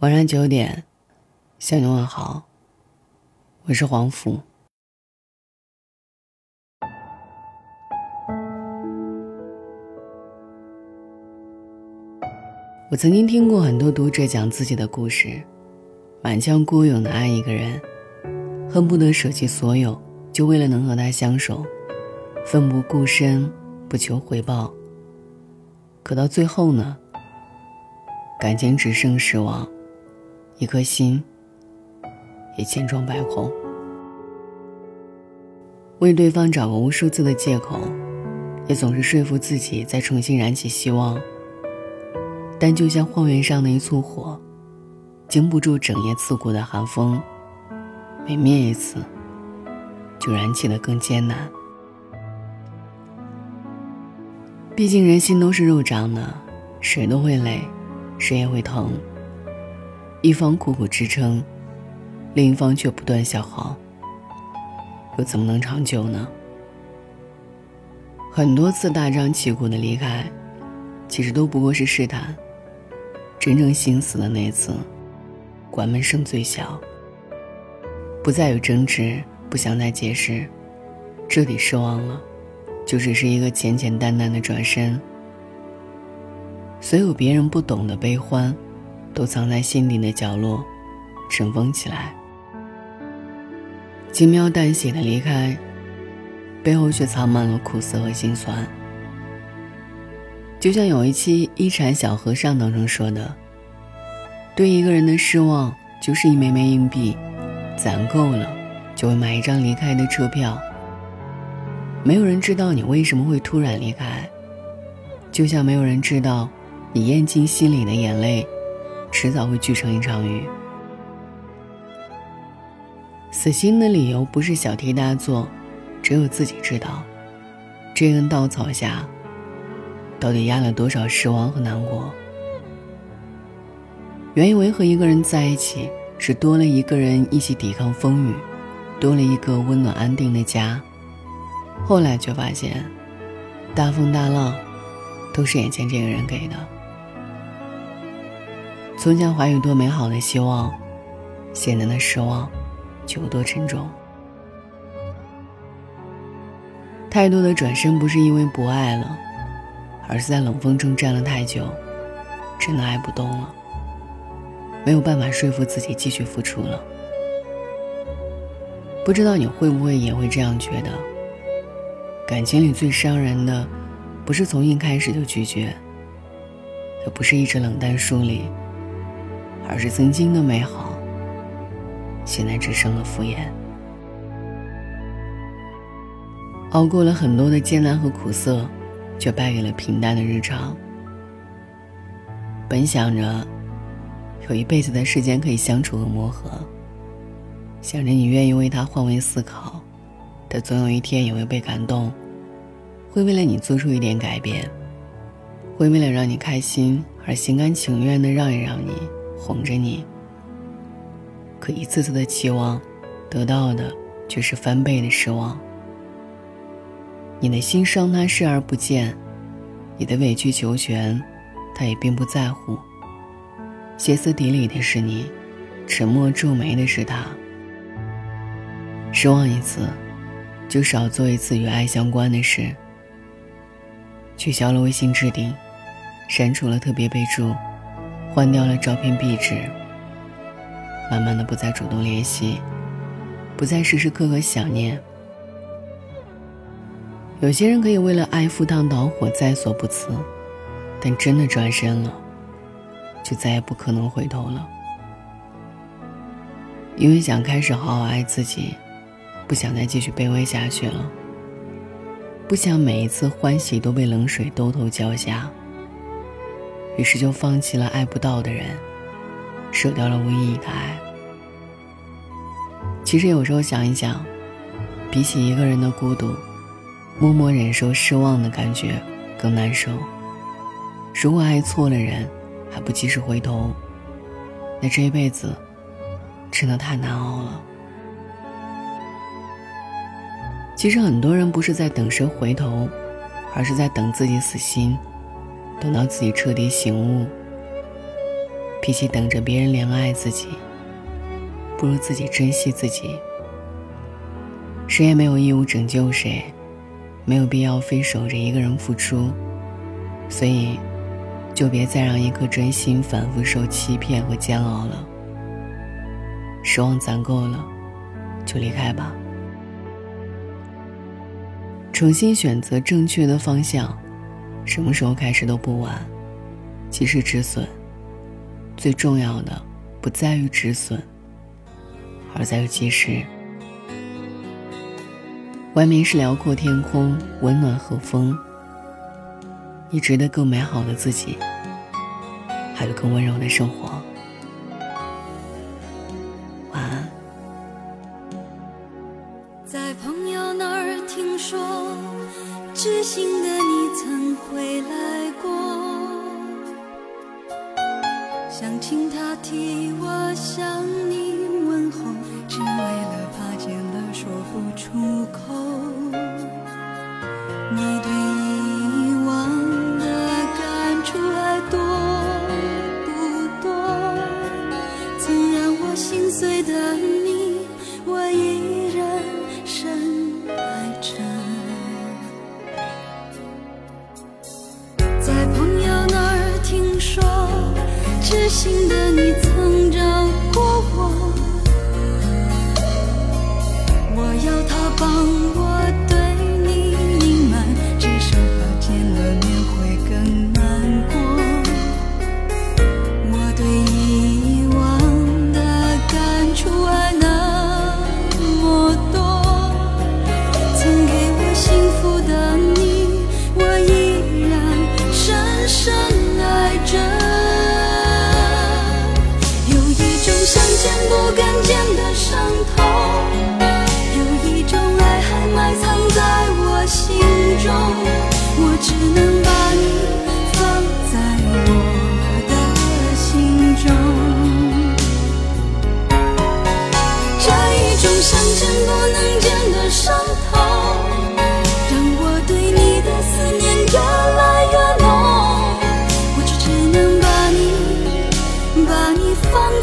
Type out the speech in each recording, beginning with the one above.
晚上九点，向你问好。我是黄甫。我曾经听过很多读者讲自己的故事，满腔孤勇的爱一个人，恨不得舍弃所有，就为了能和他相守，奋不顾身，不求回报。可到最后呢，感情只剩失望。一颗心也千疮百孔，为对方找过无数次的借口，也总是说服自己再重新燃起希望。但就像荒原上的一簇火，经不住整夜刺骨的寒风，每灭一次，就燃起的更艰难。毕竟人心都是肉长的，谁都会累，谁也会疼。一方苦苦支撑，另一方却不断消耗，又怎么能长久呢？很多次大张旗鼓的离开，其实都不过是试探。真正心死的那次，关门声最小，不再有争执，不想再解释，彻底失望了，就只是一个简简单单的转身。所有别人不懂的悲欢。都藏在心底的角落，尘封起来。轻描淡写的离开，背后却藏满了苦涩和心酸。就像有一期《一禅小和尚》当中说的：“对一个人的失望，就是一枚枚硬币，攒够了，就会买一张离开的车票。没有人知道你为什么会突然离开，就像没有人知道你咽进心里的眼泪。”迟早会聚成一场雨。死心的理由不是小题大做，只有自己知道。这根稻草下，到底压了多少失望和难过？原以为和一个人在一起是多了一个人一起抵抗风雨，多了一个温暖安定的家，后来却发现，大风大浪，都是眼前这个人给的。从前怀有多美好的希望，现在的失望就有多沉重。太多的转身不是因为不爱了，而是在冷风中站了太久，真的爱不动了，没有办法说服自己继续付出了。不知道你会不会也会这样觉得？感情里最伤人的，不是从一开始就拒绝，也不是一直冷淡疏离。而是曾经的美好，现在只剩了敷衍。熬过了很多的艰难和苦涩，却败给了平淡的日常。本想着有一辈子的时间可以相处和磨合，想着你愿意为他换位思考，他总有一天也会被感动，会为了你做出一点改变，会为了让你开心而心甘情愿的让一让你。哄着你，可一次次的期望，得到的却是翻倍的失望。你的心伤他视而不见，你的委曲求全，他也并不在乎。歇斯底里的是你，沉默皱眉的是他。失望一次，就少做一次与爱相关的事。取消了微信置顶，删除了特别备注。换掉了照片壁纸，慢慢的不再主动联系，不再时时刻刻想念。有些人可以为了爱赴汤蹈火在所不辞，但真的转身了，就再也不可能回头了。因为想开始好好爱自己，不想再继续卑微下去了，不想每一次欢喜都被冷水兜头浇下。于是就放弃了爱不到的人，舍掉了无意义的爱。其实有时候想一想，比起一个人的孤独，默默忍受失望的感觉更难受。如果爱错了人，还不及时回头，那这一辈子真的太难熬了。其实很多人不是在等谁回头，而是在等自己死心。等到自己彻底醒悟，比起等着别人怜爱自己，不如自己珍惜自己。谁也没有义务拯救谁，没有必要非守着一个人付出，所以，就别再让一颗真心反复受欺骗和煎熬了。失望攒够了，就离开吧。重新选择正确的方向，什么时候开始都不晚。及时止损，最重要的不在于止损，而在于及时。外面是辽阔天空，温暖和风。你值得更美好的自己，还有更温柔的生活。痴心的你曾回来过，想请他替我向你问候，只为了怕见了说不出口。你对以往的感触还多不多？曾让我心碎的你。痴心的你曾找过我，我要他帮我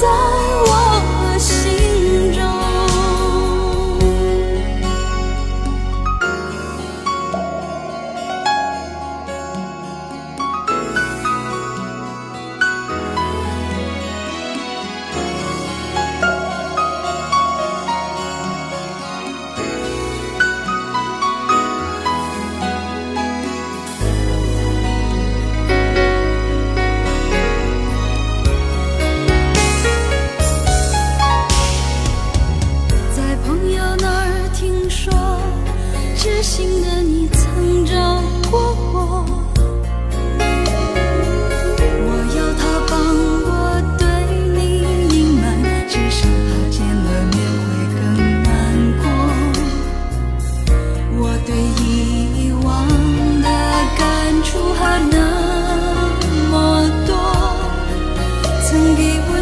在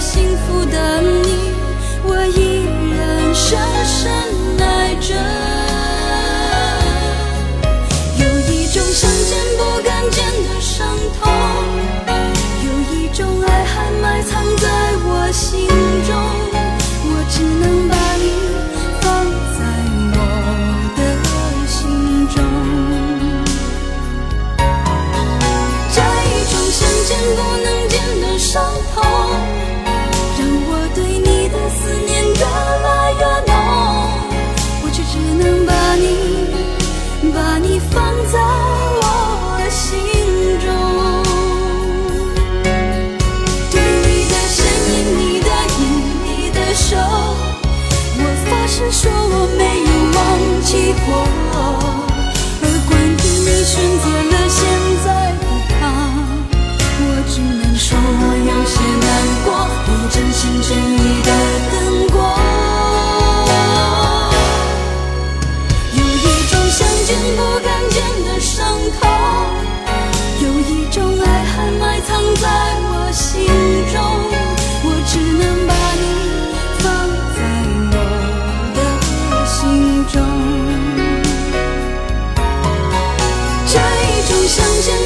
幸福的你，我依然深深爱着。相见